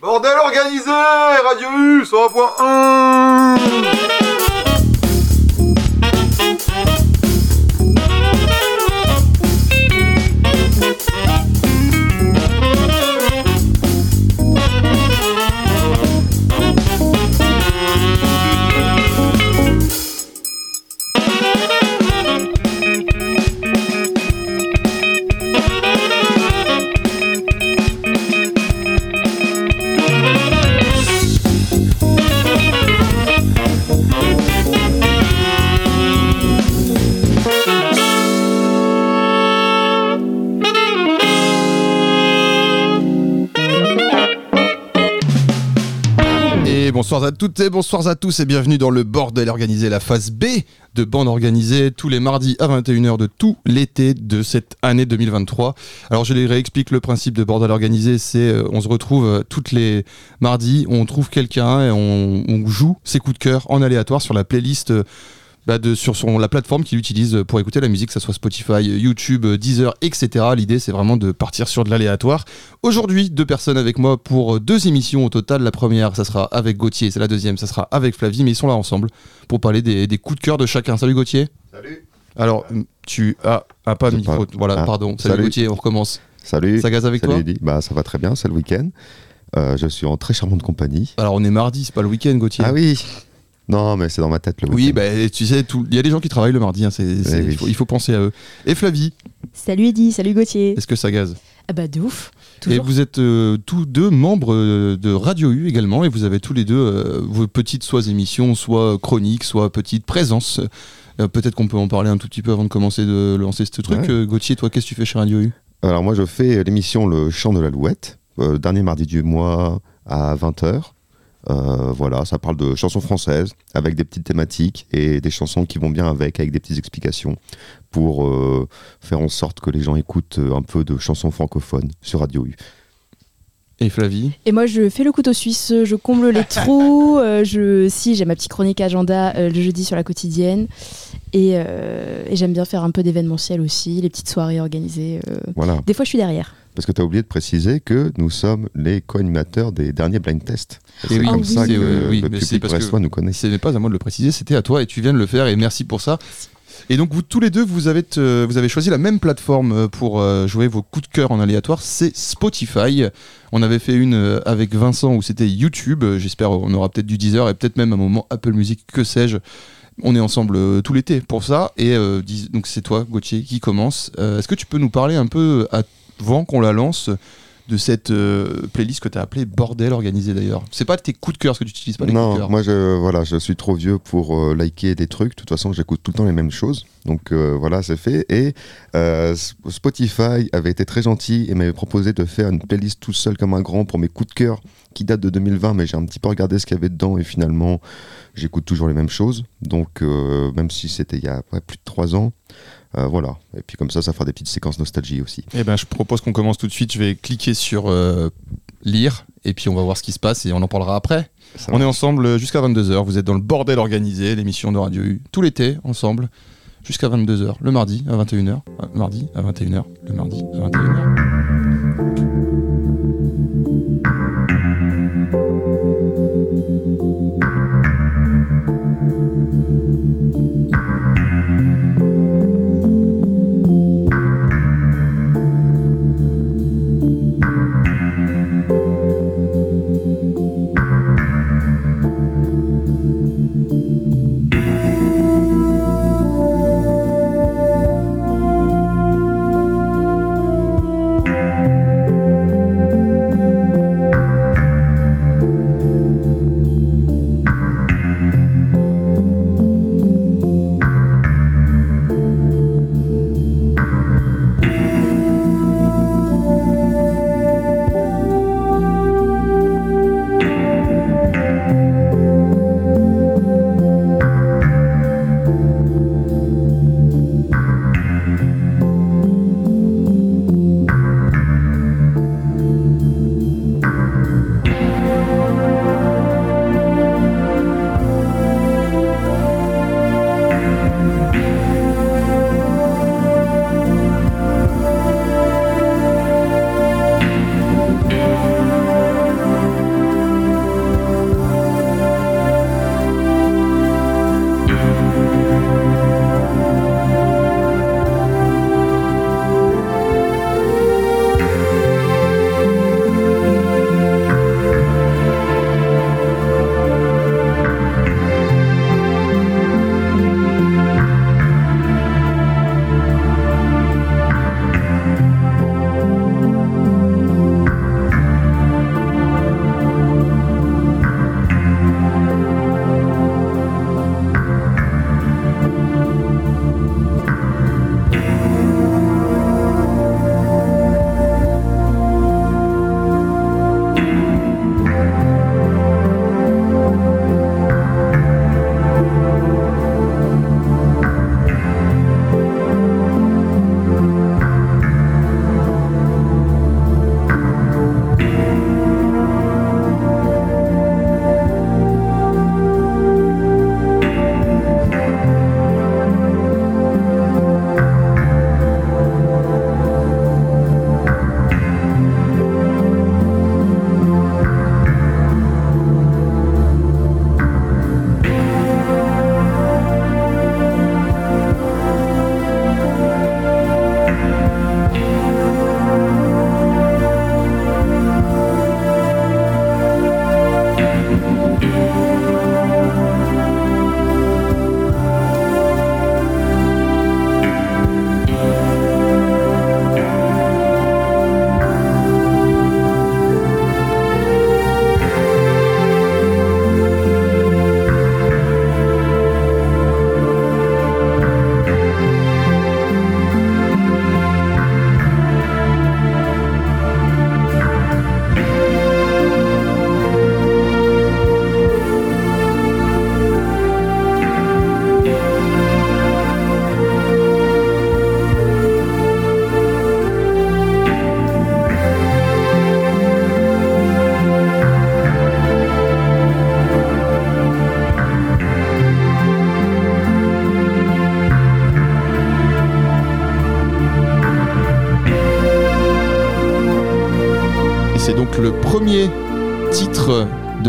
Bordel organisé Radio U 100.1 à toutes et bonsoir à tous et bienvenue dans le bordel organisé, la phase B de bande organisée tous les mardis à 21h de tout l'été de cette année 2023. Alors je les réexplique le principe de bordel organisé, c'est euh, on se retrouve euh, toutes les mardis, on trouve quelqu'un et on, joue ses coups de cœur en aléatoire sur la playlist euh, bah, de, sur son, la plateforme qu'il utilise pour écouter la musique, que ce soit Spotify, YouTube, Deezer, etc. L'idée, c'est vraiment de partir sur de l'aléatoire. Aujourd'hui, deux personnes avec moi pour deux émissions au total. La première, ça sera avec Gauthier, c'est la deuxième, ça sera avec Flavie, mais ils sont là ensemble pour parler des, des coups de cœur de chacun. Salut Gauthier. Salut. Alors, tu as, pas de micro. Voilà, ah, pardon. Salut, Gauthier, on recommence. Salut. Ça gaz avec toi Bah, ça va très bien, c'est le week-end. Euh, je suis en très charmante compagnie. Alors, on est mardi, c'est pas le week-end, Gauthier. Ah oui, non, mais c'est dans ma tête le Oui, bah, tu sais, il y a des gens qui travaillent le mardi, hein, il, faut, penser à eux. Et Flavie Salut Eddy, salut Gauthier. Est-ce que ça gaze Ah bah de ouf. Et vous êtes euh, tous deux membres euh, de Radio U également, et vous avez tous les deux euh, vos petites soit émissions, soit chroniques, soit petites présences. Peut-être qu'on peut en parler un tout petit peu avant de commencer de lancer ce truc. Gauthier, toi, qu'est-ce que tu fais chez Radio U? Alors moi, je fais l'émission Le Chant de la Louette, dernier mardi du mois à 20h. Euh, voilà, ça parle de chansons françaises avec des petites thématiques et des chansons qui vont bien avec, avec des petites explications pour euh, faire en sorte que les gens écoutent un peu de chansons francophones sur Radio U. Et Flavie? Et moi, je fais le couteau suisse, je comble les trous. Euh, je, si, j'ai ma petite chronique agenda le jeudi sur la quotidienne. Et, et j'aime bien faire un peu d'événementiel aussi, les petites soirées organisées. voilà. Des fois, je suis derrière. Parce que tu as oublié de préciser que nous sommes les co-animateurs des derniers blind tests. C'est comme ça que oui, le public brestois nous connaît. Ce n'est pas à moi de le préciser, c'était à toi et tu viens de le faire et merci pour ça. Et donc vous tous les deux, vous avez, euh, vous avez choisi la même plateforme euh, pour euh, jouer vos coups de cœur en aléatoire, c'est Spotify. On avait fait une avec Vincent où c'était YouTube, j'espère on aura peut-être du Deezer et peut-être même un moment Apple Music, que sais-je. On est ensemble tout l'été pour ça et donc c'est toi Gauthier qui commence. Est-ce que tu peux nous parler un peu à avant qu'on la lance de cette euh, playlist que tu as appelée Bordel organisé d'ailleurs. C'est pas tes coups de cœur, que tu utilises pas les coups de cœur. moi je, voilà, je suis trop vieux pour euh, liker des trucs. De toute façon, j'écoute tout le temps les mêmes choses. Donc euh, voilà, c'est fait. Et Spotify avait été très gentil et m'avait proposé de faire une playlist tout seul comme un grand pour mes coups de cœur qui date de 2020, mais j'ai un petit peu regardé ce qu'il y avait dedans et finalement, j'écoute toujours les mêmes choses. Donc même si c'était il y a plus de trois ans. Euh, voilà. Et puis comme ça, ça fera des petites séquences nostalgie aussi. Eh ben, je propose qu'on commence tout de suite. Je vais cliquer sur euh, lire et puis on va voir ce qui se passe et on en parlera après. on est ensemble jusqu'à 22h. Vous êtes dans le bordel organisé, l'émission de Radio U, tout l'été ensemble jusqu'à 22h, le mardi à 21h, euh, mardi à 21h, le mardi à 21h.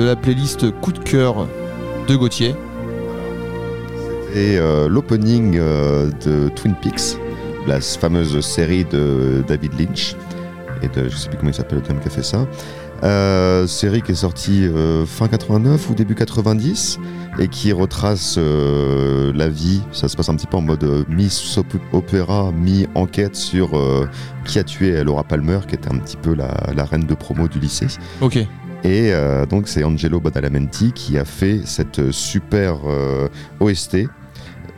La playlist coup de cœur de Gauthier. Et euh, l'opening euh, de Twin Peaks, la fameuse série de David Lynch, et de, je sais plus comment il s'appelle le homme qui a fait ça. Euh, série qui est sortie euh, fin 89 ou début 90 et qui retrace euh, la vie. Ça se passe un petit peu en mode mi-opéra, mi-enquête sur qui a tué Laura Palmer, qui était un petit peu la, la reine de promo du lycée. Ok. Et euh, donc c'est Angelo Badalamenti qui a fait cette super euh, OST.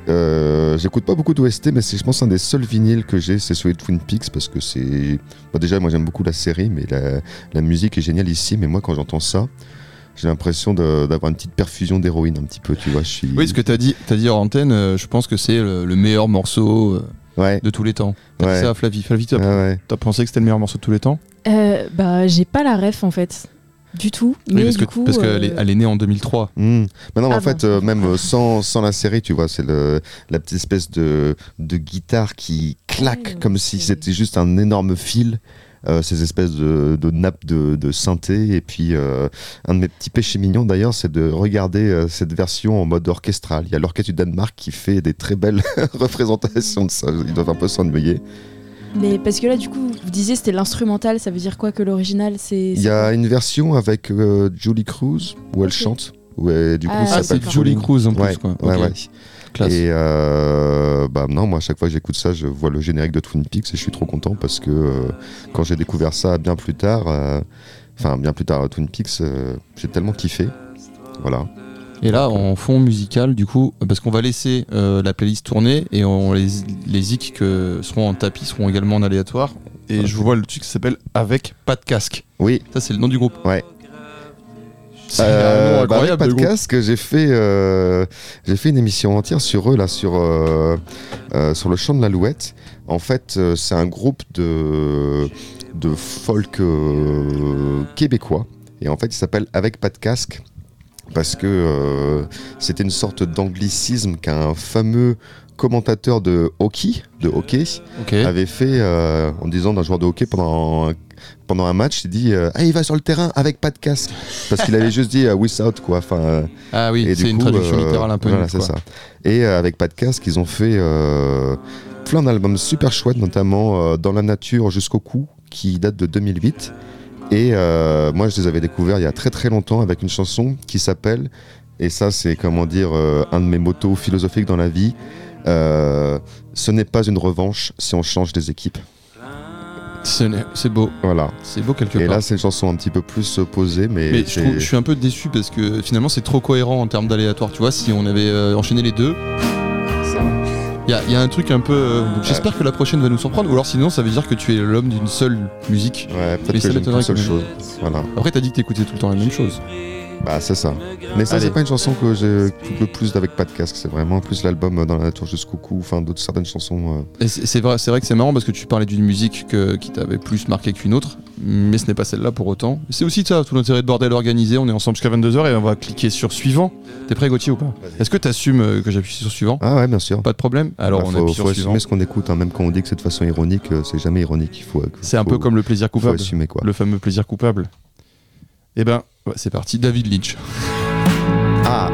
Euh, J'écoute pas beaucoup d'OST, mais c'est je pense un des seuls vinyles que j'ai, c'est celui de Twin Peaks parce que c'est. Bah, déjà, moi j'aime beaucoup la série, mais la, la musique est géniale ici. Mais moi, quand j'entends ça, j'ai l'impression d'avoir une petite perfusion d'héroïne un petit peu, tu vois. Je suis. Oui, ce que t'as dit, as dit en antenne, euh, je pense que c'est le, le meilleur morceau euh, Ouais. de tous les temps. T'as Ouais. ça à Flavie. Flavie, t'as ouais. pensé que c'était le meilleur morceau de tous les temps? Euh, bah, j'ai pas la ref en fait. Du tout. Oui, Mais parce du que- coup. parce euh, qu'elle est, elle est née en 2003. Hmm. Mais non, mais Ah en fait, euh, même euh, sans, sans la série, tu vois, c'est le- la petite espèce de, de guitare qui claque Ouais, comme si c'était juste un énorme fil. euh, ces espèces de, de nappes de, de synthé. Et puis, euh, un de mes petits péchés mignons d'ailleurs, c'est de regarder euh, cette version en mode orchestral. Il y a l'orchestre du Danemark qui fait des très belles représentations de ça. Ils doivent un peu s'ennuyer. Mais parce que là, du coup, vous disiez c'était l'instrumental, ça veut dire quoi que l'original c'est. Il y a une version avec euh, Julie Cruz où elle chante. Elle- du coup, Ah, ça Ah, s'appelle c'est Julie. Cruz en plus, Ouais, quoi. ouais, Ok. ouais. Classe. Et euh, bah non, moi à chaque fois que j'écoute ça, je vois le générique de Twin Peaks et je suis trop content parce que euh, quand j'ai découvert ça bien plus tard, euh, enfin bien plus tard Twin Peaks, euh, j'ai tellement kiffé. Voilà. Et là, en fond musical, du coup, parce qu'on va laisser euh, la playlist tourner et on, les, les zik que seront en tapis seront également en aléatoire. Et je vois le truc qui s'appelle Avec pas de casque. Oui. Ça, c'est le nom du groupe. Ouais. Euh, bah, avec incroyable. de podcast, j'ai fait, euh, j'ai fait une émission entière sur eux là, sur euh, sur le chant de l'Alouette. En fait, c'est un groupe de de folk québécois et en fait, il s'appelle Avec pas de casque parce que euh, c'était une sorte d'anglicisme qu'un fameux commentateur de hockey, de hockey, avait fait euh, en disant d'un joueur de hockey pendant un, pendant un match, il dit euh, ah il va sur le terrain avec pas de casque parce qu'il avait juste dit euh, without quoi. Enfin euh, Ah oui, c'est une traduction euh, littérale un peu Voilà c'est ça. Et euh, avec pas de casque, ils ont fait euh, plein d'albums super chouettes, notamment euh, Dans la nature jusqu'au cou, qui date de 2008. Et euh, moi, je les avais découverts il y a très très longtemps avec une chanson qui s'appelle, et ça c'est comment dire euh, un de mes motos philosophiques dans la vie, euh, ce n'est pas une revanche si on change des équipes. C'est beau. Voilà. C'est beau quelque Et part. là, c'est une chanson un petit peu plus posée, mais, Mais je, c'est- trouve- je suis un peu déçu parce que finalement c'est trop cohérent en termes d'aléatoire. Tu vois, si on avait enchaîné les deux, il y a, il y a un truc un peu. euh, donc J'espère que la prochaine va nous surprendre. Ou alors sinon, ça veut dire que tu es l'homme d'une seule musique. ouais, peut-être que qu'une seule chose. Voilà. Après, t'as dit que t'écoutais tout le temps la même chose. Bah, c'est ça. Mais ça, c'est pas une chanson que j'écoute le plus d'avec pas de casque. C'est vraiment plus l'album euh, Dans la nature jusqu'au cou, enfin d'autres certaines chansons. euh. Et c'est vrai, c'est vrai que c'est marrant parce que tu parlais d'une musique que- qui t'avait plus marqué qu'une autre, mais ce n'est pas celle-là pour autant. C'est aussi ça, tout l'intérêt de bordel organisé. On est ensemble jusqu'à 22h et on va cliquer sur suivant. T'es prêt, Gauthier, ou pas Est-ce que t'assumes euh, que j'appuie sur suivant Ah ouais, bien sûr. Pas de problème Alors Bah, on faut, appuie faut sur suivant. assumer ce qu'on écoute, hein, même quand on dit que c'est de façon ironique, c'est jamais ironique. Il faut. C'est un peu comme le plaisir Faut coupable. assumer quoi. Le fameux plaisir coupable. Eh ben, c'est parti. David Lynch. Ah.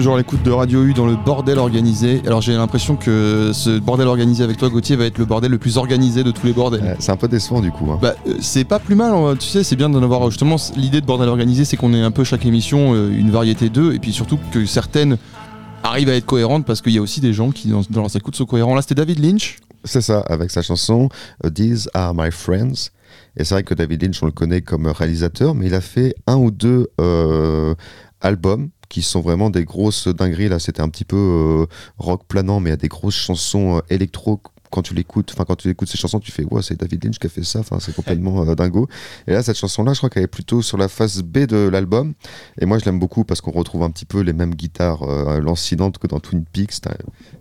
Toujours à l'écoute de Radio U dans le bordel organisé. Alors j'ai l'impression que ce bordel organisé avec toi Gauthier va être le bordel le plus organisé de tous les bordels. C'est un peu décevant du coup. hein. Bah, euh, c'est pas plus mal, hein. tu sais, c'est bien d'en avoir. Justement, l'idée de bordel organisé, c'est qu'on ait un peu chaque émission euh, une variété d'eux, et puis surtout que certaines arrivent à être cohérentes parce qu'il y a aussi des gens qui, dans, dans leurs écoutes, sont cohérents. Là, c'était David Lynch. C'est ça, avec sa chanson euh, These Are My Friends. Et c'est vrai que David Lynch, on le connaît comme réalisateur, mais il a fait un ou deux euh, albums qui sont vraiment des grosses dingueries. Là, c'était un petit peu euh, rock planant, mais il y a des grosses chansons euh, électro. Quand tu l'écoutes, enfin quand tu écoutes ces chansons, tu fais ouais, c'est David Lynch qui a fait ça. Enfin, c'est complètement euh, dingo. Et là, cette chanson-là, je crois qu'elle est plutôt sur la face B de l'album. Et moi, je l'aime beaucoup parce qu'on retrouve un petit peu les mêmes guitares euh, lancinantes que dans Twin Peaks. T'as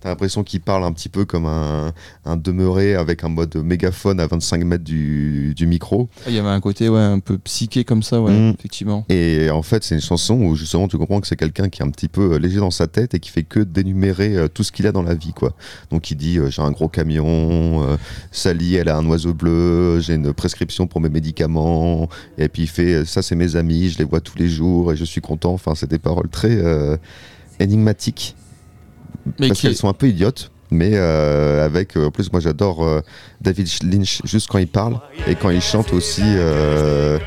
as, l'impression qu'il parle un petit peu comme un, un demeuré avec un mode mégaphone à 25 mètres du, du micro. Ah, Il y avait un côté ouais, un peu psyché comme ça, ouais, Mm. effectivement. Et en fait, c'est une chanson où justement tu comprends que c'est quelqu'un qui est un petit peu euh, léger dans sa tête et qui fait que d'énumérer euh, tout ce qu'il a dans la vie, quoi. Donc il dit j'ai un gros camion, euh, Sally elle a un oiseau bleu, j'ai une prescription pour mes médicaments, et puis il fait euh, ça c'est mes amis, je les vois tous les jours et je suis content. Enfin, c'est des paroles très euh, énigmatiques Mais parce qui- qu'elles sont un peu idiotes. Mais euh, avec, en plus, moi j'adore euh, David Lynch juste quand il parle et quand il chante aussi. euh,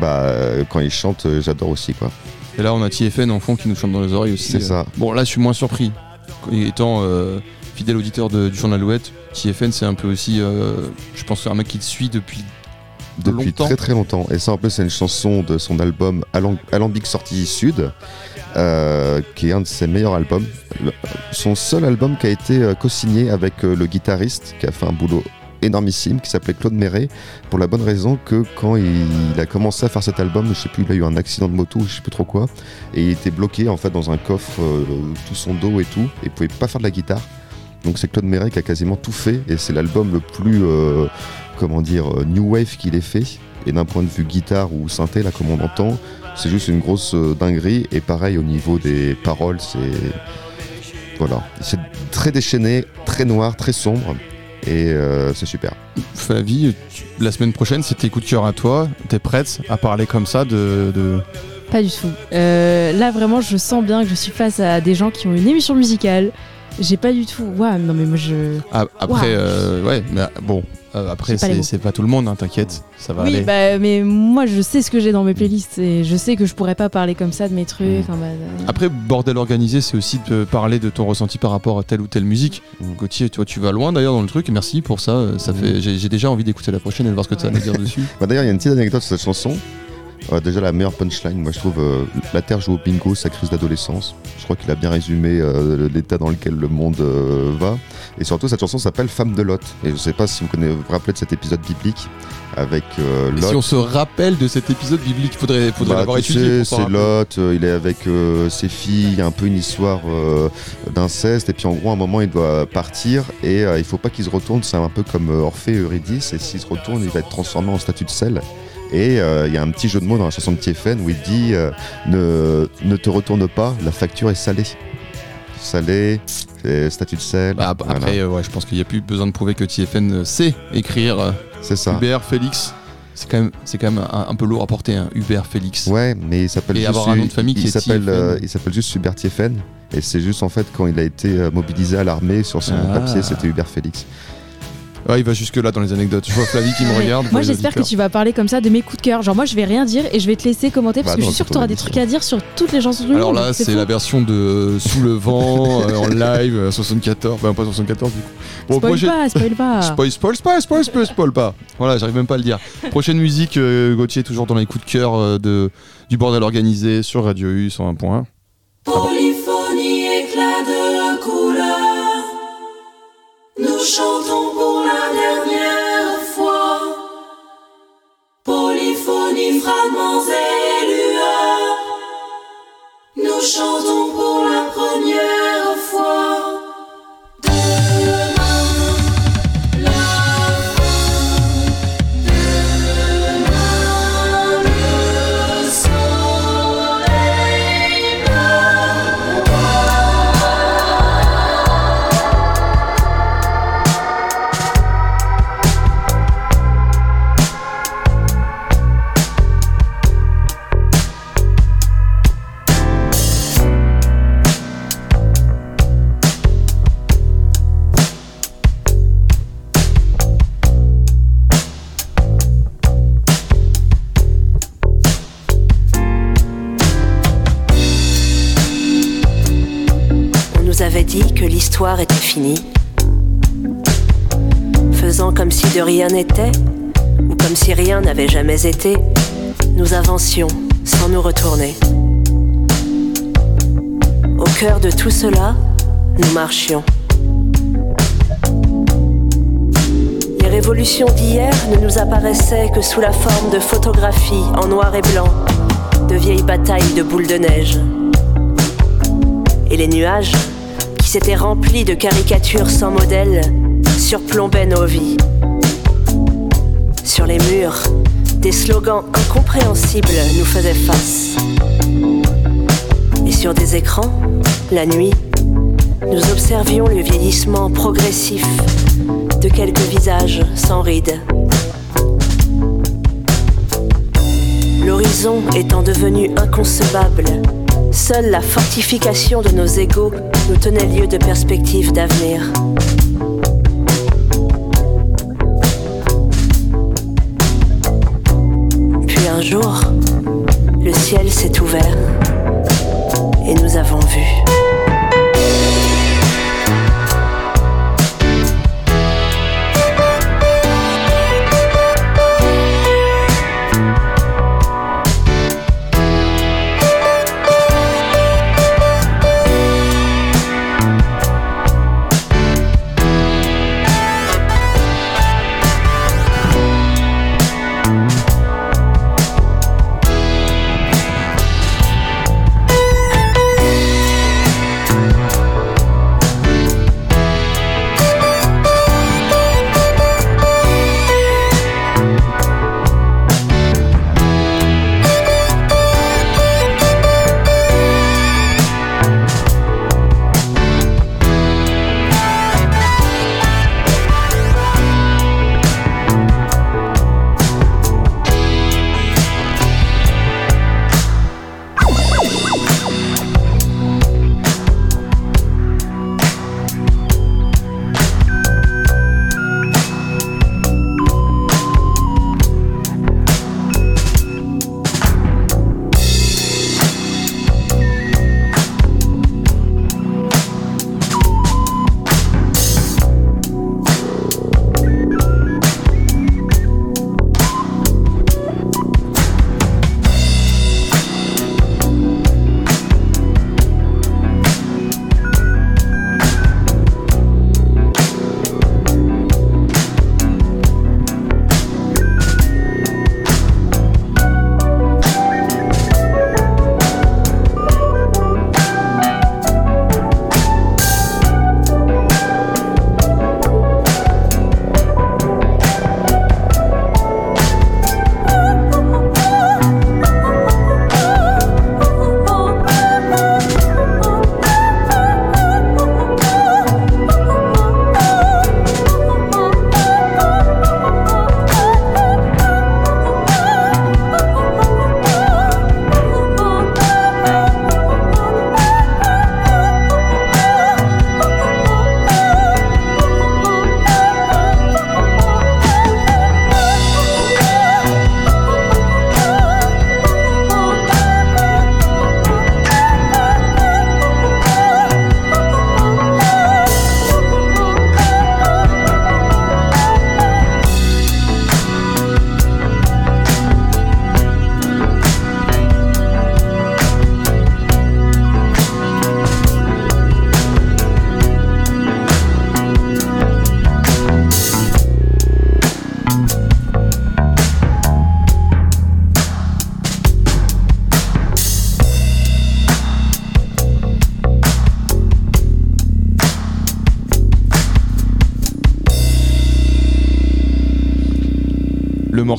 bah, quand il chante, j'adore aussi quoi. Et là, on a TFN en fond qui nous chante dans les oreilles aussi. C'est ça. Bon, là, je suis moins surpris. Étant fidèle auditeur de- du journal Alouette, TFN, c'est un peu aussi, euh, je pense, un mec qui te suit depuis depuis longtemps. très très longtemps. Et ça, en plus, c'est une chanson de son album Alam- Alambic Sortie Sud, euh, qui est un de ses meilleurs albums. Le- son seul album qui a été euh, co-signé avec euh, le guitariste, qui a fait un boulot énormissime, qui s'appelait Claude Méret, pour la bonne raison que quand il, il a commencé à faire cet album, je sais plus, il a eu un accident de moto, je sais plus trop quoi, et il était bloqué en fait dans un coffre, tout son dos et tout, et il pouvait pas faire de la guitare. Donc c'est Claude Méret qui a quasiment tout fait, et c'est l'album le plus, euh, comment dire, euh, new wave qu'il ait fait. Et d'un point de vue guitare ou synthé, là comme on entend, c'est juste une grosse euh, dinguerie. Et pareil au niveau des paroles, c'est voilà, c'est très déchaîné, très noir, très sombre, et euh, c'est super. Flavie, la semaine prochaine, c'est tes coups de cœur à toi. T'es prête à parler comme ça de. de- Pas du tout. Euh, là, vraiment, je sens bien que je suis face à des gens qui ont une émission musicale. J'ai pas du tout. Waouh, non, mais moi, je. Ah, après, euh, ouais, mais bon, euh, après, c'est pas tout le monde, hein, t'inquiète, ça va Oui, aller. bah, mais moi, je sais ce que j'ai dans mes playlists et je sais que je pourrais pas parler comme ça de mes trucs. enfin, bah, euh, Après, bordel organisé, c'est aussi de parler de ton ressenti par rapport à telle ou telle musique. Mm. Gauthier, toi, tu vas loin d'ailleurs dans le truc. Merci pour ça. Ça Mm. fait, j'ai déjà envie d'écouter la prochaine et de voir ce que tu as à nous dire dessus. Bah, D'ailleurs, il y a une petite anecdote sur cette chanson. Déjà, la meilleure punchline, moi je trouve euh, La Terre joue au bingo, sa crise d'adolescence. Je crois qu'il a bien résumé euh, l'état dans lequel le monde euh, va. Et surtout, cette chanson s'appelle Femme de Lot. Et je sais pas si vous connaissez, vous vous rappelez de cet épisode biblique avec euh, Lot. si on se rappelle de cet épisode biblique, faudrait, faudrait Bah, l'avoir tu étudié. c'est. Lot, euh, il est avec euh, ses filles, il y a un peu une histoire d'inceste, et puis en gros, à un moment, il doit partir, et il faut pas qu'il se retourne, c'est un peu comme Orphée et Eurydice, et s'il se retourne, il va être transformé en statue de sel. Et il y a un petit jeu de mots dans la chanson de Tiefen où il dit ne, ne te retourne pas, la facture est salée. Salée, c'est statue de sel. Bah, voilà. Après, euh, ouais, je pense qu'il n'y a plus besoin de prouver que TFN sait écrire c'est ça. Hubert Félix. C'est quand même, c'est quand même un, un peu lourd à porter, hein, Hubert Félix. Ouais, mais il s'appelle Et juste. avoir un nom de famille il s'appelle, euh, il s'appelle juste Hubert Tiefen. Et c'est juste en fait quand il a été euh, mobilisé à l'armée sur son Ah. papier, c'était Hubert Félix. Ouais, il va jusque-là dans les anecdotes. Je vois Flavie qui me regarde. Moi, les j'espère que tu vas parler comme ça de mes coups de cœur. Genre, moi, je vais rien dire et je vais te laisser commenter parce Bah que je suis sûre c'est que tu auras des trucs à dire sur toutes les chansons du Alors monde. là, c'est la version de euh, Sous le vent euh, en live euh, 74. Bah, pas 74 du coup. Bon, Spoil prochaine- pas, spoil pas. Spoil, spoil, spoil, spoil, spoil, spoil pas. Voilà, j'arrive même pas à le dire. Prochaine musique, euh, Gauthier, toujours dans les coups de cœur euh, de, du bordel organisé sur Radio U 101 chantons pour la dernière l'histoire était finie. Faisant comme si de rien n'était, ou comme si rien n'avait jamais été, nous avancions sans nous retourner. Au cœur de tout cela, nous marchions. Les révolutions d'hier ne nous apparaissaient que sous la forme de photographies en noir et blanc, de vieilles batailles de boules de neige. Et les nuages, qui s'étaient remplis de caricatures sans modèle, surplombaient nos vies. Sur les murs, des slogans incompréhensibles nous faisaient face. Et sur des écrans, la nuit, nous observions le vieillissement progressif de quelques visages sans rides. L'horizon étant devenu inconcevable, seule la fortification de nos égaux nous tenait lieu de perspectives d'avenir. Puis un jour, le ciel s'est ouvert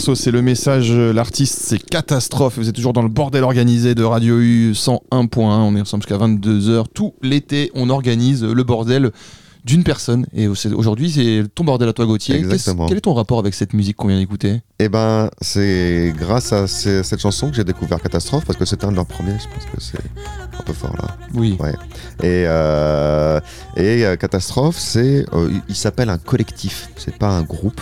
morceau, c'est le message. euh, L'artiste, c'est Catastrophe. Vous êtes toujours dans le bordel organisé de Radio U 101.1. On est ensemble jusqu'à 22h. Tout l'été, on organise le bordel d'une personne. Et aujourd'hui, c'est ton bordel à toi, Gauthier. Exactement. Quel est ton rapport avec cette musique qu'on vient d'écouter? Et ben, c'est grâce à ces- cette chanson que j'ai découvert Catastrophe, parce que c'était un de leurs premiers, je pense que c'est un peu fort là. Oui. Ouais. Et, euh, et euh, Catastrophe, c'est, euh, il- s'appelle un collectif, c'est pas un groupe,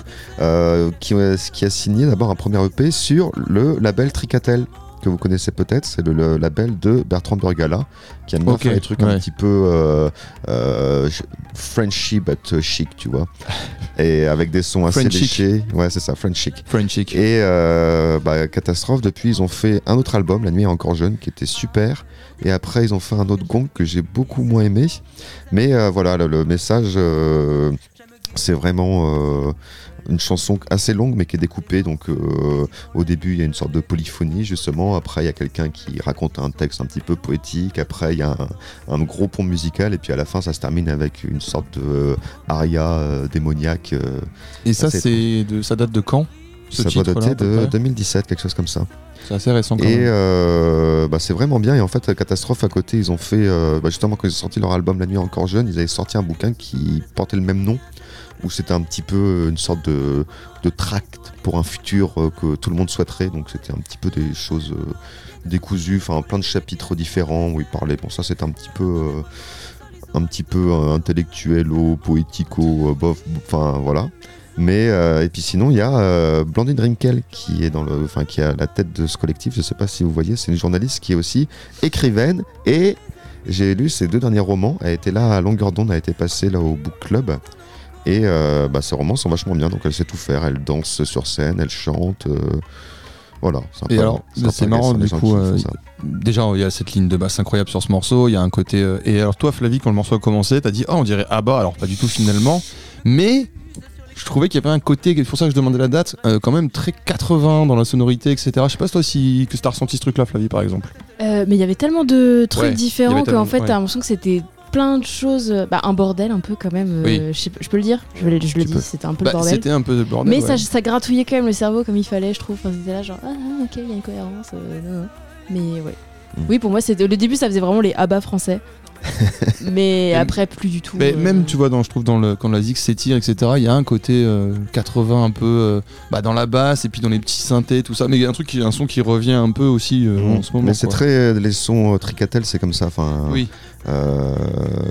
qui, qui a signé d'abord un premier EP sur le label Tricatel que vous connaissez peut-être, c'est le, le label de Bertrand Burgala, qui aime bien faire des trucs ouais. un petit peu euh, euh, ch- Frenchy but chic, tu vois, et avec des sons assez French chic. léchés. Ouais, c'est ça, French chic. French Chic. Et euh, bah, Catastrophe, depuis, ils ont fait un autre album, La nuit est encore jeune, qui était super. Et après, ils ont fait un autre gong que j'ai beaucoup moins aimé. Mais euh, voilà, le, le message, c'est vraiment une chanson assez longue, mais qui est découpée. Donc, euh, au début, il y a une sorte de polyphonie, justement. Après, il y a quelqu'un qui raconte un texte un petit peu poétique. Après, il y a un, un gros pont musical. Et puis, à la fin, ça se termine avec une sorte de euh, aria euh, démoniaque. euh, Et ça, c'est de, ça date de quand ce ça doit dater de près 2017, quelque chose comme ça. C'est assez récent quand Et euh, bah, c'est vraiment bien. Et en fait, Catastrophe à côté, ils ont fait, euh, bah, justement, quand ils ont sorti leur album La nuit encore jeune, ils avaient sorti un bouquin qui portait le même nom, où c'était un petit peu une sorte de, tract pour un futur euh, que tout le monde souhaiterait. Donc c'était un petit peu des choses euh, décousues, enfin plein de chapitres différents où ils parlaient. Bon, ça c'est un petit peu. euh, un petit peu euh, poético, euh, bof, enfin voilà. Mais euh, et puis sinon il y a euh, Blandine Rinkel qui est dans le, enfin qui à la tête de ce collectif. Je sais pas si vous voyez, c'est une journaliste qui est aussi écrivaine et j'ai lu ses deux derniers romans. Elle était là à longueur d'onde, elle a été passée là au book club et euh, bah, ses romans sont vachement bien. Donc elle sait tout faire. Elle danse sur scène, elle chante. euh, voilà. Et alors, c'est marrant, du coup, euh. Déjà, il y a cette ligne de basse incroyable sur ce morceau. Il y a un côté. euh, Et alors, toi, Flavie, quand le morceau a commencé, t'as dit Oh, on dirait ah bah, alors pas du tout finalement. Mais je trouvais qu'il y avait un côté, c'est pour ça que je demandais la date, euh, quand même très 80 dans la sonorité, etc. Je sais pas si toi si que t'as ressenti ce truc-là, Flavie, par exemple. Euh, mais il y avait tellement de trucs Ouais, différents qu'en fait, ouais. t'as l'impression que c'était plein de choses. euh, Bah, un bordel un peu quand même. euh, je, sais pas- je peux le dire Je, le dis, c'était un peu Bah, le bordel. C'était un peu le bordel. Mais ouais. ça, ça gratouillait quand même le cerveau comme il fallait, je trouve. Enfin, c'était là genre, ah, ok, il y a une cohérence. euh, non, non. Mais ouais. Mm. Oui, pour moi, c'était le début, ça faisait vraiment les abats français. mais après, plus du tout. Mais euh, même, tu vois, dans, je trouve, dans le, quand la zik s'étire, etc., il y a un côté euh, 80 un peu euh, bah, dans la basse et puis dans les petits synthés, tout ça. Mais il y a un truc, qui, un son qui revient un peu aussi euh, en ce moment. Mais c'est très euh, les sons euh, Tricatel, c'est comme ça. Enfin, Oui, euh,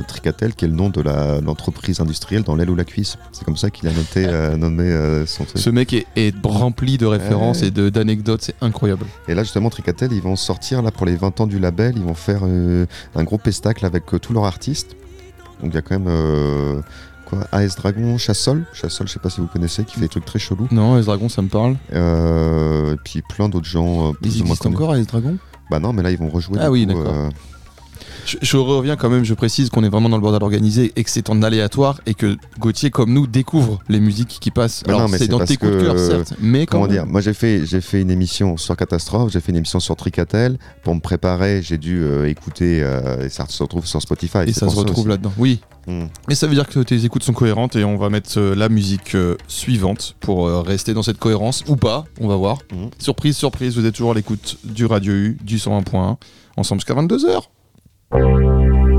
Tricatel, qui est le nom de l'entreprise industrielle dans l'aile ou la cuisse. C'est comme ça qu'il a noté, euh, nommé euh, son truc. ce mec est, est rempli de références Ouais. et d'anecdotes, c'est incroyable. Et là, justement, Tricatel, ils vont sortir là pour les 20 ans du label. Ils vont faire euh, un gros pestacle avec euh, tous leurs artistes. Donc il y a quand même euh, quoi, AS Dragon, Chassol. Chassol, je sais pas si vous connaissez, qui fait des trucs très chelous. Non, les dragons, ça me parle. Euh, et puis plein d'autres gens. euh, plus Ils existent encore, les dragons Bah non, mais là ils vont rejouer. Ah du oui, d'accord. Euh, je, je reviens quand même, je précise qu'on est vraiment dans le bordel organisé et que c'est en aléatoire et que Gauthier, comme nous, découvre les musiques qui passent. Mais Alors, c'est dans tes coups de cœur, certes, mais Comment dire Moi j'ai fait j'ai fait une émission sur Catastrophe, j'ai fait une émission sur Tricatel. Pour me préparer, j'ai dû euh, écouter et ça se retrouve sur Spotify. Et ça se retrouve là-dedans. Oui. Mm. Mais ça veut dire que tes écoutes sont cohérentes et on va mettre euh, la musique euh, suivante pour euh, rester dans cette cohérence ou pas, on va voir. Mhm. Surprise, surprise, vous êtes toujours à l'écoute du Radio U, du 101.1, ensemble jusqu'à 22h. Now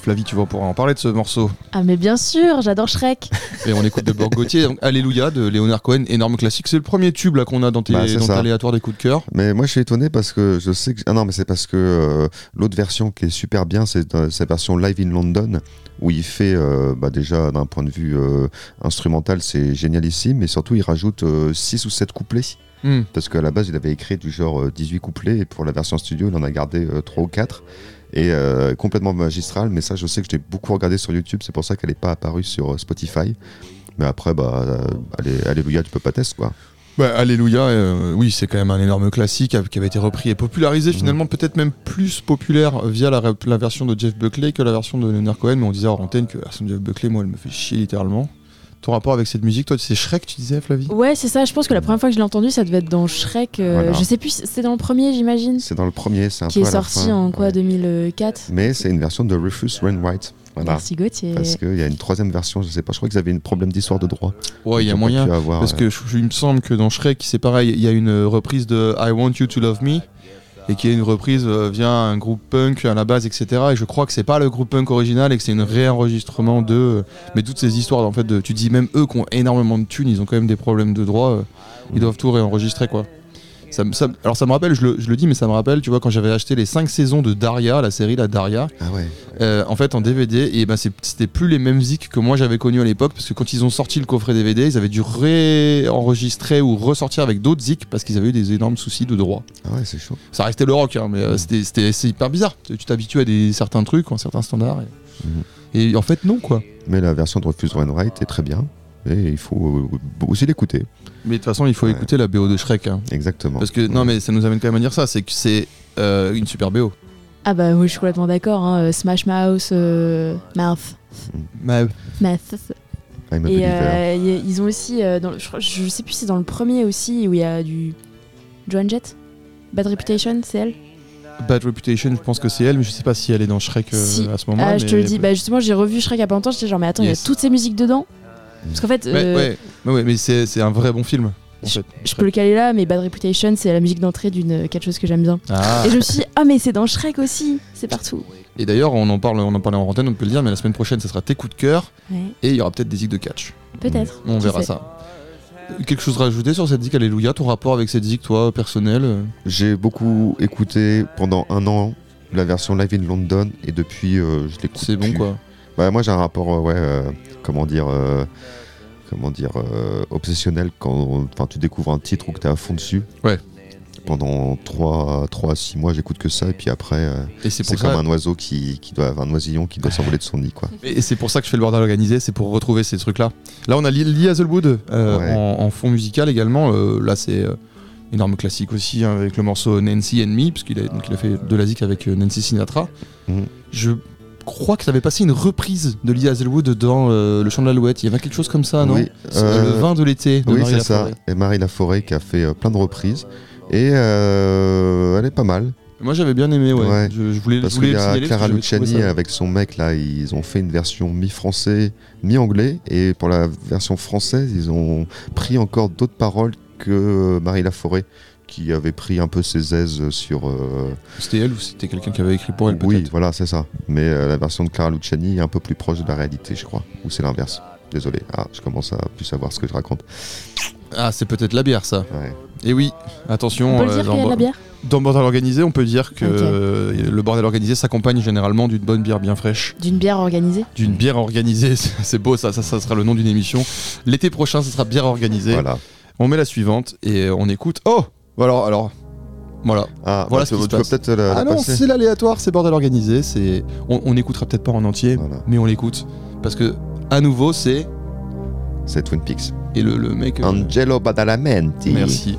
Flavie, tu vas pouvoir en parler de ce morceau. Ah mais bien sûr, j'adore Shrek. Et on écoute d'abord Gauthier, donc Alléluia de Léonard Cohen, énorme classique. C'est le premier tube là qu'on a dans tes Bah, dans aléatoires des coups de cœur. Mais moi, je suis étonné parce que je sais que. Ah non, mais c'est parce que euh, l'autre version qui est super bien, c'est euh, sa version Live in London, où il fait, euh, bah, déjà, d'un point de vue euh, instrumental, c'est génialissime, mais surtout, il rajoute 6 ou 7 couplets. Hmm. Parce qu'à la base, il avait écrit du genre euh, 18 couplets, et pour la version studio, il en a gardé 3 ou 4. Et euh, complètement magistral, mais ça, je sais que je l'ai beaucoup regardé sur YouTube, c'est pour ça qu'elle n'est pas apparue sur euh, Spotify. Mais après, bah, euh, allez, Alléluia, tu peux pas tester, quoi. Bah, Alléluia, euh, oui, c'est quand même un énorme classique qui avait été repris et popularisé, Mhm. finalement peut-être même plus populaire via la, la version de Jeff Buckley que la version de Leonard Cohen. Mais on disait hors antenne que la version de Jeff Buckley, moi, elle me fait chier littéralement. Ton rapport avec cette musique, toi, c'est Shrek, tu disais, Flavie? Ouais, c'est ça. Je pense que la première fois que je l'ai entendu, ça devait être dans Shrek. euh, Voilà. Je sais plus, c'était dans le premier, j'imagine, C'est dans le premier, c'est un qui peu est à la sorti fin. en quoi, Ouais. 2004. Mais c'est une version de Rufus Wainwright. Voilà. Merci Gauthier. Parce qu'il y a une troisième version, je sais pas, je crois qu'ils avaient un problème d'histoire de droit. Ouais, il y a moyen. pu avoir, Parce euh, que je- je- il me semble que dans Shrek, c'est pareil, il y a une reprise de I Want You to Love Me, et qui est une reprise euh, via un groupe punk à la base, etc. Et je crois que c'est pas le groupe punk original et que c'est une réenregistrement de. euh, Mais toutes ces histoires, en fait, de, tu dis même eux qui ont énormément de thunes, ils ont quand même des problèmes de droit, euh, ils doivent tout réenregistrer, quoi. Ça, me- ça- alors ça me rappelle, je le, je le dis, mais ça me rappelle, tu vois, quand j'avais acheté les 5 saisons de Daria, la série La Daria, Ah ouais. euh, en fait en DVD et ben c'était plus les mêmes zik que moi j'avais connu à l'époque parce que quand ils ont sorti le coffret DVD ils avaient dû réenregistrer ou ressortir avec d'autres zik parce qu'ils avaient eu des énormes soucis de droit Ah ouais, c'est chaud. ça restait le rock hein, mais euh, c'était hyper bizarre tu tu t'habitues à des certains trucs à certains standards et, Mhm. et en fait non quoi Mais la version de Rufus Wainwright est très bien. Et il faut euh, aussi l'écouter. Mais de toute façon il faut Ouais. écouter la BO de Shrek hein. Exactement. parce que non mais ça nous amène quand même à dire ça c'est que c'est euh, une super BO Ah bah oui, je suis complètement d'accord. hein, euh, Smash Mouth, euh, Mouth, Mouth. I'm a Et euh, y- ils ont aussi, euh, dans, le- je, je sais plus si c'est dans le premier aussi où il y a du Joan Jett, Bad Reputation, c'est elle? Bad Reputation je pense que c'est elle mais je sais pas si elle est dans Shrek euh, Si. à ce moment-là Ah, je te le dis. Bah justement, j'ai revu Shrek il y a pas longtemps. J'étais genre mais attends, il Yes. y a toutes ces musiques dedans? Parce qu'en fait, Ouais, euh, ouais, mais c'est c'est un vrai bon film en fait. je peux le caler là, mais Bad Reputation, c'est la musique d'entrée d'une quelque chose que j'aime bien. Ah. Et je me suis dit, ah mais c'est dans Shrek aussi, c'est partout. Et d'ailleurs, on en parle, on en parlait en antenne, on peut le dire, mais la semaine prochaine, ça sera tes coups de cœur Ouais, et il y aura peut-être des zigs de catch. peut-être. On verra ça. Euh, Quelque chose à rajouter sur cette zik Alléluia, ton rapport avec cette zik, toi, personnel euh J'ai beaucoup écouté pendant un an la version live in London et depuis euh, je l'écoute. C'est bon quoi. Bah, moi j'ai un rapport, euh, ouais, euh, comment dire, euh, comment dire, euh, obsessionnel quand enfin, tu découvres un titre ou que tu es à fond dessus. Ouais. Pendant 3, 3 à 6 mois, j'écoute que ça et puis après, euh, c'est comme ça. un oiseau qui, qui doit, un oisillon qui doit s'envoler de son nid, quoi. Et c'est pour ça que je fais le bordel organisé, c'est pour retrouver ces trucs-là. Là, on a Lee Lee Hazelwood euh, Ouais. en, en fond musical également. Là, c'est énorme classique aussi hein, avec le morceau Nancy and Me, parce qu'il a, donc il a fait de la zik avec Nancy Sinatra. Mhm. Je crois que ça avait passé une reprise de Lee Hazelwood dans euh, Le Chant de l'Alouette. Il y avait quelque chose comme ça, non? Oui, C'est, euh, Le vin de l'été Oui, c'est ça. Et Marie Laforêt qui a fait euh, plein de reprises. Et elle est pas mal. Moi j'avais bien aimé, ouais. Ouais. Je, je voulais, je Parce qu'il y le a Clara Luciani avec son mec là, ils ont fait une version mi-français, mi-anglais, et pour la version française, ils ont pris encore d'autres paroles que Marie Laforêt, qui avait pris un peu ses aises sur. euh, C'était elle ou c'était quelqu'un qui avait écrit pour elle oui, voilà, c'est ça. Mais euh, la version de Clara Luciani est un peu plus proche de la réalité, je crois. Ou c'est l'inverse. Désolé. Ah, je commence à plus savoir ce que je raconte. Ah, c'est peut-être la bière ça. Ouais. Et oui, attention, On peut le euh, dire dans, la bière dans Bordel Organisé, on peut dire que le Bordel Organisé s'accompagne généralement d'une bonne bière bien fraîche. D'une bière organisée D'une bière organisée, c'est beau ça, ça, ça sera le nom d'une émission. L'été prochain, ce sera bière organisée. Voilà. On met la suivante et on écoute. Oh Alors, alors, voilà. Ah, Voilà bah, ce qui se passe. peut-être la, Ah non, passer. c'est l'aléatoire, c'est bordel organisé. C'est, on, on écoutera peut-être pas en entier, Voilà. mais on l'écoute parce que à nouveau c'est C'est Twin Peaks. et le, le mec. euh, Angelo Badalamenti. merci.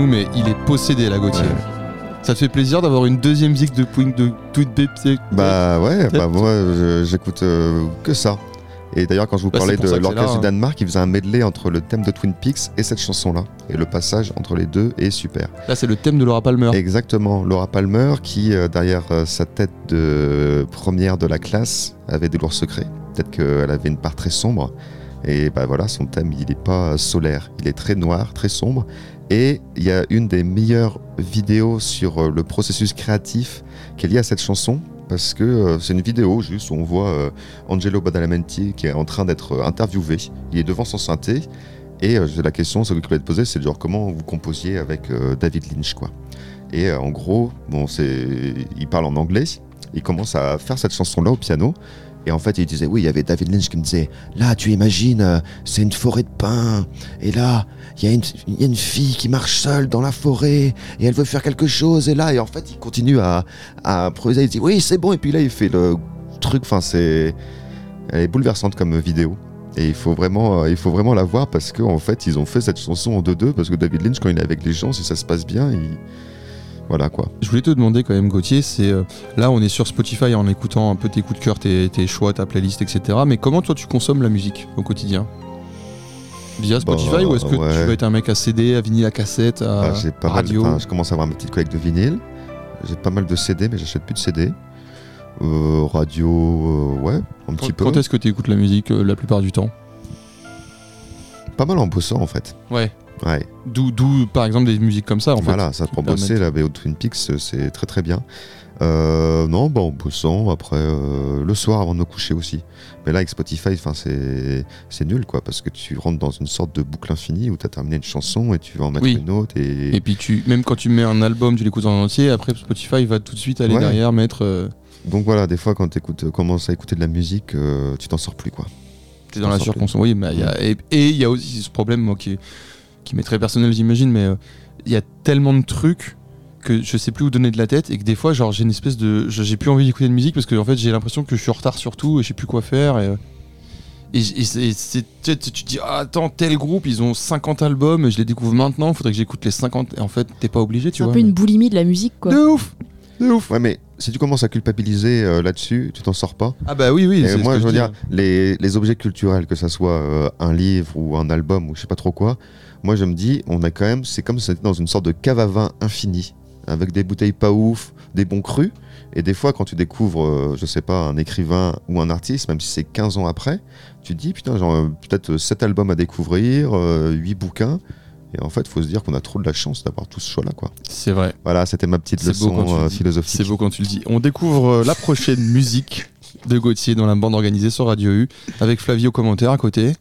Nous, mais il est possédé la Gauthier. Ouais. Ça te fait plaisir d'avoir une deuxième musique de Point de Bah ouais, bah moi j'écoute euh, que ça. Et d'ailleurs quand je vous Bah, parlais de l'orchestre là, du hein. Danemark, il faisait un medley entre le thème de Twin Peaks et cette chanson-là. Et le passage entre les deux est super. Là, c'est le thème de Laura Palmer. Exactement, Laura Palmer qui euh, derrière euh, sa tête de première de la classe avait des lourds secrets. Peut-être qu'elle avait une part très sombre. Et bah voilà, son thème il n'est pas solaire, il est très noir, très sombre. Et il y a une des meilleures vidéos sur euh, le processus créatif qui est liée à cette chanson. Parce que euh, c'est une vidéo juste où on voit euh, Angelo Badalamenti qui est en train d'être interviewé. Il est devant son synthé. Et la question que je voulais te poser, c'est genre comment vous composiez avec David Lynch quoi. Et en gros, bon, c'est, il parle en anglais. Il commence à faire cette chanson-là au piano. Et en fait, il disait, oui, il y avait David Lynch qui me disait, là, tu imagines, euh, c'est une forêt de pins. Et là, il y, a une- fille qui marche seule dans la forêt. Et elle veut faire quelque chose. Et là, et en fait, il continue à, à improviser. Il dit, oui, c'est bon. Et puis là, il fait le truc. Enfin, c'est, elle est bouleversante comme vidéo. Et il faut vraiment, euh, il faut vraiment la voir parce qu'en fait, ils ont fait cette chanson en 2-2 parce que David Lynch, quand il est avec les gens, si ça se passe bien, il... voilà quoi. Je voulais te demander quand même, Gauthier, c'est euh, là on est sur Spotify en écoutant un peu tes coups de cœur, tes, tes choix, ta playlist, etc. Mais comment toi tu consommes la musique au quotidien? Via Spotify Bah, ou est-ce que ouais. tu vas être un mec à CD, à vinyle, à cassette, à Ah, j'ai pas radio? je commence à avoir ma petite collecte de vinyle. J'ai pas mal de CD, mais j'achète plus de CD. Euh, radio, euh, ouais, un petit peu. quand est-ce que tu écoutes la musique euh, la plupart du temps? Pas mal en bossant en fait. Ouais. Ouais, D'où, par exemple des musiques comme ça en voilà, ça te qui prend bosser la BO de Twin Peaks, euh, c'est très très bien. Euh, non, bah en bossant, après euh, le soir avant de me coucher aussi. Mais là avec Spotify, enfin c'est c'est nul quoi, parce que tu rentres dans une sorte de boucle infinie où tu as terminé une chanson et tu vas en mettre Oui. une autre et, Et puis tu, même quand tu mets un album, tu l'écoutes en entier. Après Spotify va tout de suite aller Ouais. derrière mettre. euh, donc voilà, des fois quand tu commences à écouter de la musique, tu t'en sors plus quoi. T'es dans la surconsommation. Oui, mais y a- et il y a aussi ce problème moi, qui, est- qui m'est très personnel, j'imagine, mais euh, il y a tellement de trucs que je sais plus où donner de la tête et que des fois, genre, j'ai une espèce de. je- J'ai plus envie d'écouter de musique parce que en fait, j'ai l'impression que je suis en retard sur tout et je sais plus quoi faire. Et, euh, et, c'est- tu, te dis, ah, attends, tel groupe, ils ont 50 albums, et je les découvre maintenant, faudrait que j'écoute les 50. Et en fait, t'es pas obligé, tu C'est un vois. peu mais- une boulimie de la musique, quoi. De ouf De ouf Ouais, mais si tu commences à culpabiliser euh, là-dessus, tu t'en sors pas. Ah, bah oui, oui. Et moi, que je veux dire, les, les objets culturels, que ça soit euh, un livre ou un album ou je sais pas trop quoi, moi je me dis, on a quand même, c'est comme si c'était dans une sorte de cave à vin infini, avec des bouteilles pas ouf, des bons crus. Et des fois, quand tu découvres, euh, je sais pas, un écrivain ou un artiste, même si c'est 15 ans après, tu te dis, putain, genre, euh, peut-être 7 albums à découvrir, 8 bouquins. Et en fait, il faut se dire qu'on a trop de la chance d'avoir tout ce choix-là, quoi. C'est vrai. Voilà, c'était ma petite leçon euh, philosophique. C'est beau quand tu le dis. On découvre euh, la prochaine musique de Gauthier dans la bande organisée sur Radio U avec Flavie au commentaire à côté,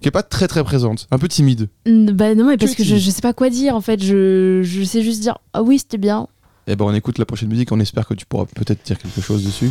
qui est pas très très présente, un peu timide. Mm, Bah non, mais parce que je, je sais pas quoi dire en fait. Je, je sais juste dire ah oui, c'était bien. Et ben on écoute la prochaine musique, on espère que tu pourras peut-être dire quelque chose dessus.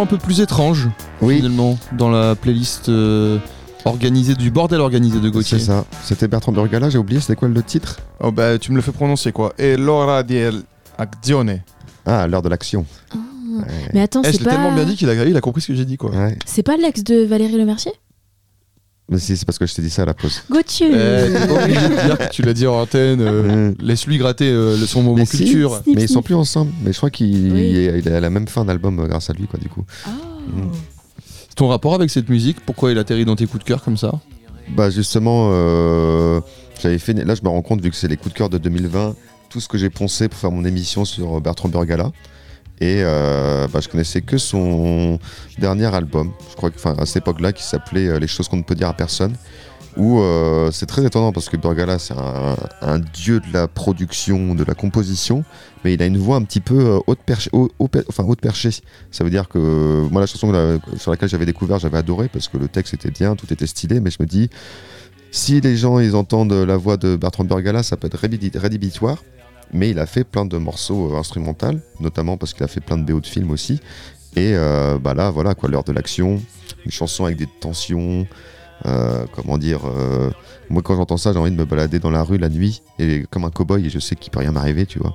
Un son un peu plus étrange, Oui, finalement, dans la playlist euh, organisée du bordel organisé de c'est Gauthier. ça. C'était Bertrand Burgala, j'ai oublié, c'était quoi le titre? Oh bah, tu me le fais prononcer quoi. Et l'ora di azione. Ah, l'heure de l'action. Ah. Ouais. Mais attends, Eh, c'est je l'ai pas. tellement bien dit qu'il a, il a compris ce que j'ai dit quoi. Ouais. C'est pas l'ex de Valérie Lemercier? Mais si, c'est parce que je t'ai dit ça à la pause. De dire que tu l'as dit en antenne. euh. Laisse-lui gratter euh, son moment Mais si. culture. Snip, Mais ils sont plus ensemble. Mais je crois qu'il Oui. il a la même fin d'album euh, grâce à lui, quoi, du coup. Ah. Mm. Ton rapport avec cette musique, pourquoi il atterrit dans tes coups de cœur comme ça? Bah justement, euh, j'avais fait. Là, je me rends compte vu que c'est les coups de cœur de 2020, tout ce que j'ai poncé pour faire mon émission sur Bertrand Burgala. Et euh, bah, je connaissais que son dernier album, je crois que, à cette époque-là, qui s'appelait euh, Les choses qu'on ne peut dire à personne. Où euh, c'est très étonnant parce que Burgala, c'est un, dieu de la production, de la composition, mais il a une voix un petit peu euh, haute perchée, enfin haute perchée. Ça veut dire que moi, la chanson sur laquelle j'avais découvert, j'avais adoré parce que le texte était bien, tout était stylé, mais je me dis, si les gens ils entendent la voix de Bertrand Burgala, ça peut être rédhi- rédhibitoire. Mais il a fait plein de morceaux euh, instrumentaux, notamment parce qu'il a fait plein de BO de films aussi. Et euh, bah là, voilà quoi, l'heure de l'action, une chanson avec des tensions. euh, comment dire euh, Moi, quand j'entends ça, j'ai envie de me balader dans la rue la nuit et comme un cow-boy et je sais qu'il peut rien m'arriver, tu vois.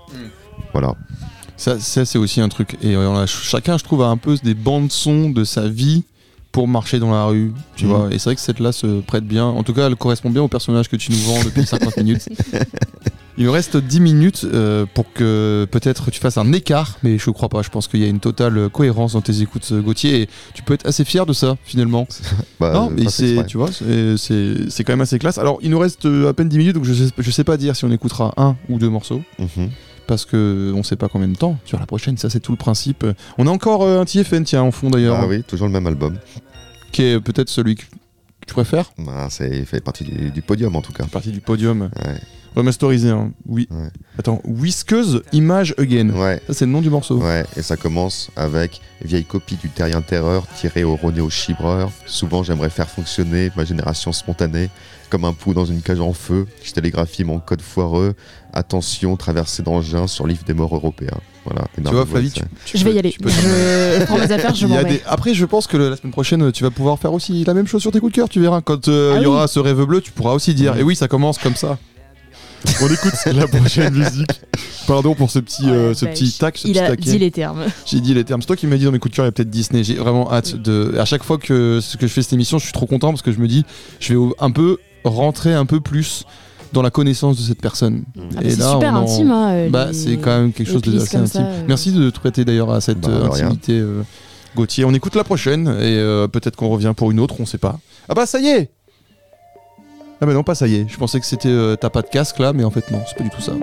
Voilà. Ça, ça, c'est aussi un truc. Et on a- chacun, je trouve, a un peu des bandes son de sa vie pour marcher dans la rue, tu Mhm. vois. Et c'est vrai que cette là se prête bien. En tout cas, elle correspond bien au personnage que tu nous vends depuis 50 minutes. Il nous reste 10 minutes euh, pour que peut-être tu fasses un écart, mais je crois pas. Je pense qu'il y a une totale cohérence dans tes écoutes, euh, Gauthier, et tu peux être assez fier de ça, finalement. Bah, non, euh, mais c'est, tu vois, c'est- quand même assez classe. Alors, il nous reste à peine 10 minutes, donc je sais, je sais pas dire si on écoutera un ou deux morceaux Mhm. parce que on sait pas combien de temps sur la prochaine. Ça, c'est tout le principe. On a encore euh, un TFN, tiens, en fond d'ailleurs, Ah oui, toujours le même album. qui est peut-être celui que tu préfères. Bah, c'est il fait partie du, du podium en tout cas. Partie du podium Ouais. Remasterisé. Hein. Oui. Ouais. Attends, Whiskeuse Image Again. Ouais. Ça, c'est le nom du morceau. Ouais, et ça commence avec vieille copie du terrien terreur tiré au René au chibreur. Souvent j'aimerais faire fonctionner ma génération spontanée comme un pou dans une cage en feu. Je télégraphie mon code foireux. Attention, traversée d'engins sur l'île des morts européens. Voilà. Tu vois, Flavie, tu, tu Je peux- vais y aller. tu peux- Je prends mes affaires, je m'en vais. des- Après, je pense que le- la semaine prochaine, tu vas pouvoir faire aussi la même chose sur tes coups de cœur. Tu verras. Quand euh, Ah il y oui. aura ce rêve bleu, tu pourras aussi dire. Et oui, ça commence comme ça. On écoute la prochaine musique. Pardon pour ce petit, euh, ce Bah, petit tac, ce Il petit a taquet. dit les termes. J'ai dit les termes. C'est toi qui m'as dit dans mes coups de cœur, il y a peut-être Disney. J'ai vraiment hâte de. À chaque fois que, que je fais cette émission, je suis trop content parce que je me dis, je vais un peu rentrer un peu plus dans la connaissance de cette personne. Ah, Et bah, c'est là, super on en- intime. Hein, euh, Bah, les- c'est quand même quelque chose de assez intime. ça, euh. Merci de te prêter d'ailleurs à cette Bah, euh, intimité, euh, Gauthier. On écoute la prochaine et euh, peut-être qu'on revient pour une autre, on sait pas. Ah bah ça y est Ah bah non, pas ça y est. Je pensais que c'était euh, t'as pas de casque là, mais en fait non, c'est pas du tout ça.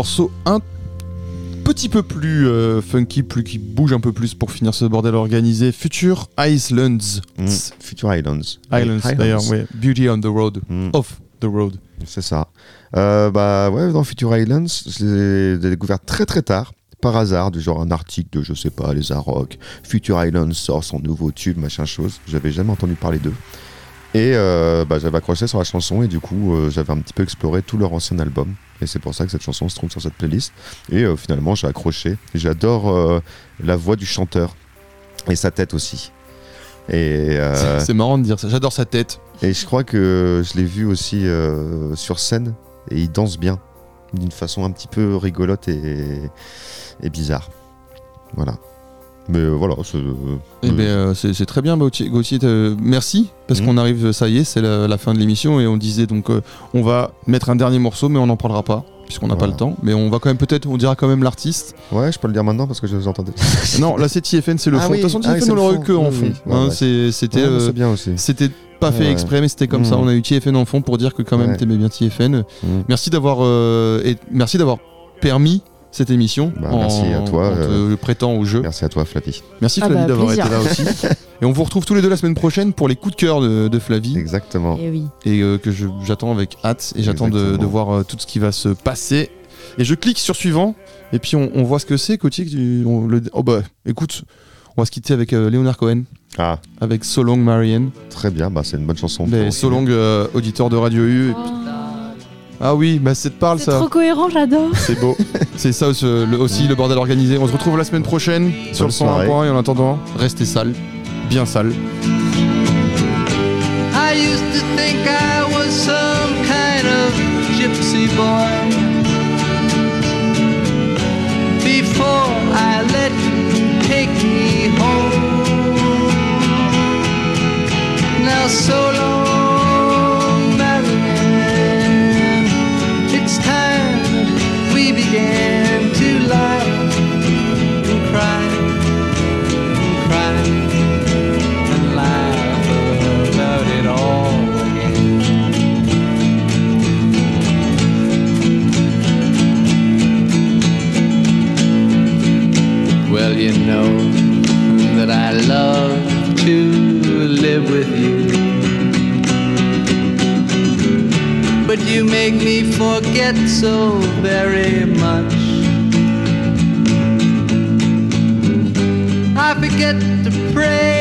Morceau un petit peu plus euh, funky, plus qui bouge un peu plus pour finir ce bordel organisé. Future Islands. Mm. Future Islands. Islands, d'ailleurs, ouais. Beauty on the road. Mm. Off the road. C'est ça. Euh, bah ouais, dans Future Islands, je l'ai découvert très très tard. Par hasard, du genre un article de, je sais pas, les Arocs. Future Islands sort son nouveau tube, machin chose. J'avais jamais entendu parler d'eux. Et euh, bah, j'avais accroché sur la chanson et du coup, euh, j'avais un petit peu exploré tout leur ancien album. Et c'est pour ça que cette chanson se trouve sur cette playlist. Et euh, finalement, j'ai accroché. J'adore euh, la voix du chanteur et sa tête aussi. Et, euh, C'est marrant de dire ça. J'adore sa tête. et je crois que je l'ai vu aussi euh, sur scène et il danse bien d'une façon un petit peu rigolote et, et bizarre. Voilà. Mais euh, voilà, c'est. Eh euh, ben, euh, c'est c'est très bien, Gauthier. Euh, merci, parce Mhm. qu'on arrive, ça y est, c'est la, la fin de l'émission, et on disait donc, euh, on va mettre un dernier morceau, mais on n'en parlera pas, puisqu'on n'a pas le temps. Mais on va quand même, peut-être, on dira quand même l'artiste. Ouais, je peux le dire maintenant parce que je vous entendais. non, là, c'est TFN, c'est le Ah fond. De oui, toute façon, ah TFN, on le l'aurait fond. que en fond. C'était. Ouais, mais euh, c'est bien aussi. C'était pas fait Ouais. exprès, mais c'était comme ça. Mhm. On a eu TFN en fond pour dire que quand même Ouais. t'aimais bien TFN. Mhm. Merci d'avoir euh, et merci d'avoir permis cette émission. Bah, merci à toi, En te euh, prêtant au jeu. Merci à toi, Flavie. Merci Ah Flavie bah, d'avoir été là aussi. et on vous retrouve tous les deux la semaine prochaine pour les coups de cœur de, de Flavie Exactement. Et oui. et euh, que j'attends avec hâte et j'attends de, voir euh, tout ce qui va se passer. Et je clique sur suivant et puis on, on voit ce que c'est. Coty, oh bah écoute, on va se quitter avec euh, Leonard Cohen Ah, avec So Long Marianne. très bien, bah, c'est une bonne chanson. Mais So Long, euh, auditeur de Radio U. et puis- Ah oui, bah ça te parle C'est ça. trop cohérent, j'adore. C'est beau. C'est ça aussi le, aussi le bordel organisé. On se retrouve la semaine prochaine sur le Bonne soirée. 101 et en attendant, restez sales, bien sales. I used to think I was some kind of gypsy boy. Before I let you take me home. Now so long, love to live with you. But you make me forget so very much. I forget to pray